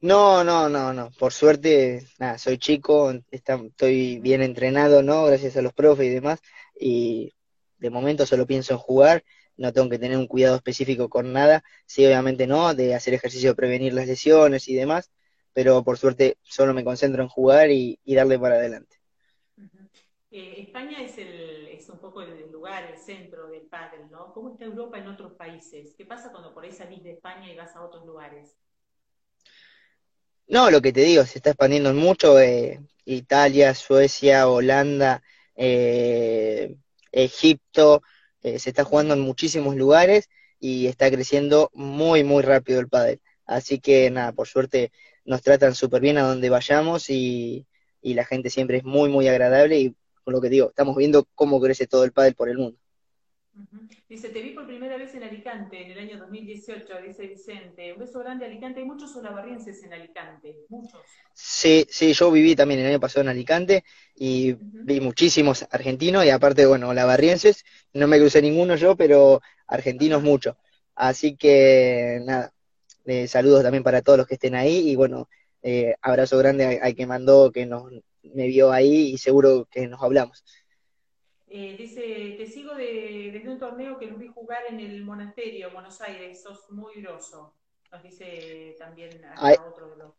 No, no, no, no. Por suerte, nada, soy chico, estoy bien entrenado, ¿no? Gracias a los profes y demás. Y de momento solo pienso en jugar no tengo que tener un cuidado específico con nada, sí, obviamente no, de hacer ejercicio prevenir las lesiones y demás, pero por suerte solo me concentro en jugar y, darle para adelante. Eh, España es, el, es un poco el lugar, el centro del pádel, ¿no? ¿Cómo está Europa en otros países? ¿Qué pasa cuando por ahí salís de España y vas a otros lugares? No, lo que te digo, se está expandiendo mucho. Eh, Italia, Suecia, Holanda, eh, Egipto, eh, se está jugando en muchísimos lugares y está creciendo muy, muy rápido el pádel. Así que nada, por suerte nos tratan súper bien a donde vayamos y, la gente siempre es muy, muy agradable y con lo que digo, estamos viendo cómo crece todo el pádel por el mundo. Dice, te vi por primera vez en Alicante en el año 2018, dice Vicente. Un beso grande Alicante. Hay muchos olavarrienses en Alicante, muchos. Sí, sí, yo viví también el año pasado en Alicante y vi muchísimos argentinos y aparte, bueno, olavarrienses. No me crucé ninguno yo, pero argentinos mucho. Así que, nada, eh, saludos también para todos los que estén ahí y bueno, eh, abrazo grande al que mandó, que nos, me vio ahí y seguro que nos hablamos. Eh, dice, te sigo desde un torneo que los vi jugar en el monasterio, Buenos Aires, sos muy groso. Nos dice también otro de los...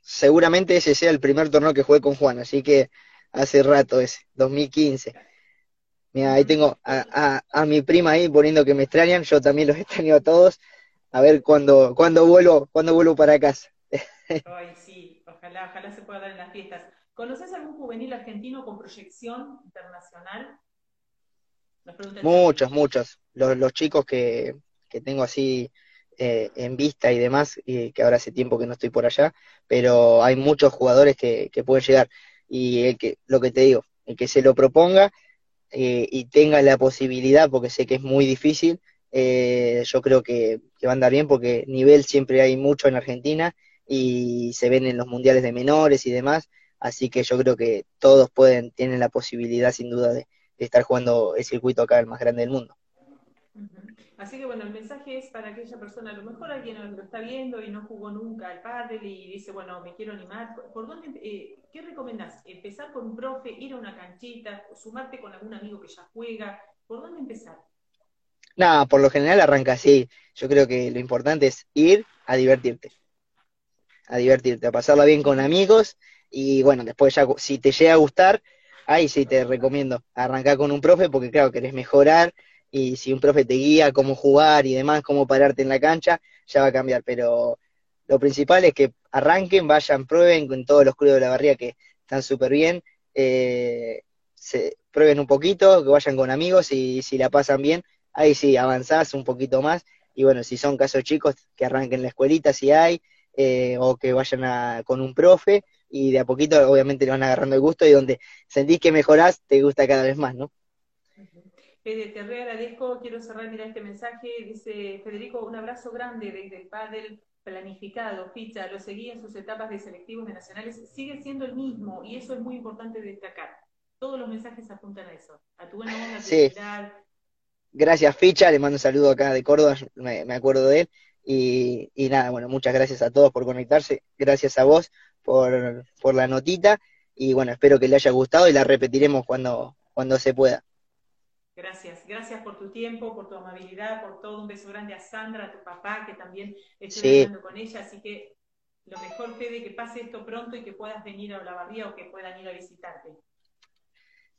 Seguramente ese sea el primer torneo que jugué con Juan, así que hace rato ese, 2015. Mira, ahí tengo a, mi prima ahí poniendo que me extrañan, yo también los extraño a todos. A ver cuándo cuando vuelvo, cuando vuelvo para casa. Ay, sí, ojalá, ojalá se pueda dar en las fiestas. ¿Conoces algún juvenil argentino con proyección internacional? Muchos, muchos. Los, los chicos que, que tengo así eh, en vista y demás, y que ahora hace tiempo que no estoy por allá, pero hay muchos jugadores que, que pueden llegar. Y el que, lo que te digo, el que se lo proponga eh, y tenga la posibilidad, porque sé que es muy difícil, eh, yo creo que, que va a andar bien, porque nivel siempre hay mucho en Argentina y se ven en los mundiales de menores y demás, así que yo creo que todos pueden, tienen la posibilidad sin duda de, de estar jugando el circuito acá, el más grande del mundo. Así que bueno, el mensaje es para aquella persona, a lo mejor alguien lo está viendo y no jugó nunca al pádel y dice, bueno, me quiero animar. ¿Por dónde, eh, ¿Qué recomendás? ¿Empezar con un profe, ir a una canchita, sumarte con algún amigo que ya juega? ¿Por dónde empezar? Nada, por lo general arranca así. Yo creo que lo importante es ir a divertirte. A divertirte, a pasarla bien con amigos y bueno, después ya si te llega a gustar, ahí sí te recomiendo arrancar con un profe porque claro, querés mejorar y si un profe te guía cómo jugar y demás, cómo pararte en la cancha, ya va a cambiar. Pero lo principal es que arranquen, vayan, prueben con todos los clubes de la barría que están súper bien, eh, se prueben un poquito, que vayan con amigos y si la pasan bien, ahí sí, avanzás un poquito más. Y bueno, si son casos chicos, que arranquen la escuelita si hay, eh, o que vayan con un profe, y de a poquito obviamente le van agarrando el gusto y donde sentís que mejorás, te gusta cada vez más, ¿no? Fede, te agradezco, quiero cerrar, mira este mensaje, dice Federico, un abrazo grande desde el pádel planificado, ficha, lo seguí en sus etapas de selectivos de nacionales, sigue siendo el mismo y eso es muy importante destacar. Todos los mensajes apuntan a eso, a tu buena onda, a tu sí. gracias Ficha, le mando un saludo acá de Córdoba, me, acuerdo de él. Y, nada, bueno, muchas gracias a todos por conectarse, gracias a vos por, por la notita y bueno, espero que le haya gustado y la repetiremos cuando, cuando se pueda. Gracias, gracias por tu tiempo, por tu amabilidad, por todo. Un beso grande a Sandra, a tu papá, que también estoy hablando con ella. Así que lo mejor, Fede, que pase esto pronto y que puedas venir a Olavarría o que puedan ir a visitarte.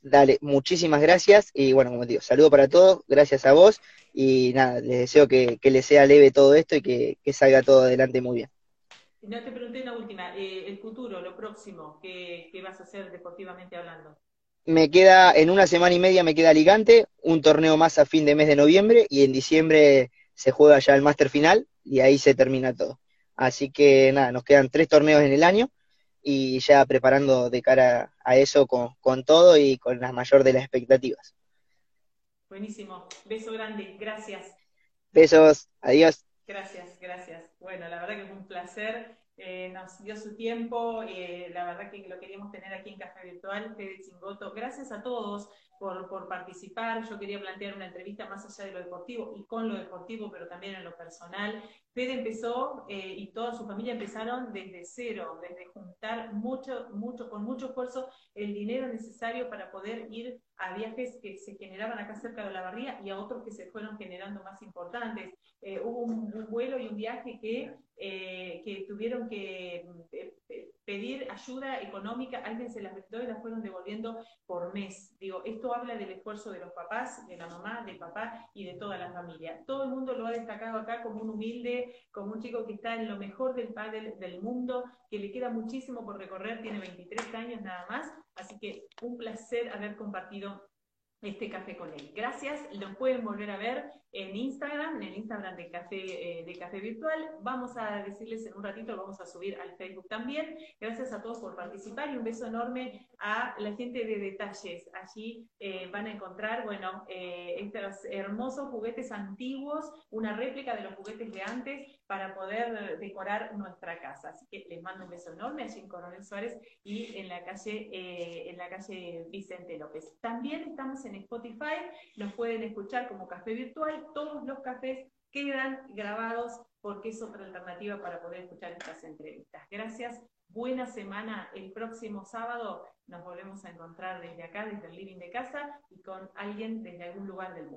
Dale, muchísimas gracias y bueno, como te digo, saludo para todos, gracias a vos y nada, les deseo que, les sea leve todo esto y que, salga todo adelante muy bien. No te pregunté una última, eh, el futuro, lo próximo, ¿qué, ¿qué vas a hacer deportivamente hablando? me queda, en una semana y media me queda Alicante, un torneo más a fin de mes de noviembre y en diciembre se juega ya el máster final y ahí se termina todo. Así que nada, nos quedan tres torneos en el año y ya preparando de cara a eso con, con todo y con la mayor de las expectativas. Buenísimo, beso grande, gracias. Besos, adiós. Gracias, gracias. Bueno, la verdad que fue un placer eh, nos dio su tiempo, eh, la verdad que lo queríamos tener aquí en Café Virtual, Fede Chingoto. Gracias a todos por, por, participar. Yo quería plantear una entrevista más allá de lo deportivo y con lo deportivo, pero también en lo personal. Fede empezó eh, y toda su familia empezaron desde cero, desde juntar mucho, mucho, con mucho esfuerzo el dinero necesario para poder ir a viajes que se generaban acá cerca de la barría y a otros que se fueron generando más importantes. hubo un, un, vuelo y un viaje que eh, que tuvieron que eh, pedir ayuda económica, alguien se las brindó y las fueron devolviendo por mes. Digo, esto habla del esfuerzo de los papás, de la mamá, del papá y de toda la familia. Todo el mundo lo ha destacado acá como un humilde, como un chico que está en lo mejor del padre del mundo, que le queda muchísimo por recorrer, tiene 23 años nada más, así que un placer haber compartido este café con él. Gracias, lo pueden volver a ver en Instagram, en el Instagram de Café, eh, de Café Virtual. Vamos a decirles en un ratito, lo vamos a subir al Facebook también. Gracias a todos por participar y un beso enorme a la gente de Detalles. Allí eh, van a encontrar, bueno, eh, estos hermosos juguetes antiguos, una réplica de los juguetes de antes para poder decorar nuestra casa. Así que les mando un beso enorme allí en Coronel Suárez y en la calle, en la calle Vicente López. También estamos en Spotify, nos pueden escuchar como Café Virtual, todos los cafés quedan grabados porque es otra alternativa para poder escuchar estas entrevistas. Gracias, buena semana. El próximo sábado nos volvemos a encontrar desde acá, desde el living de casa y con alguien desde algún lugar del mundo.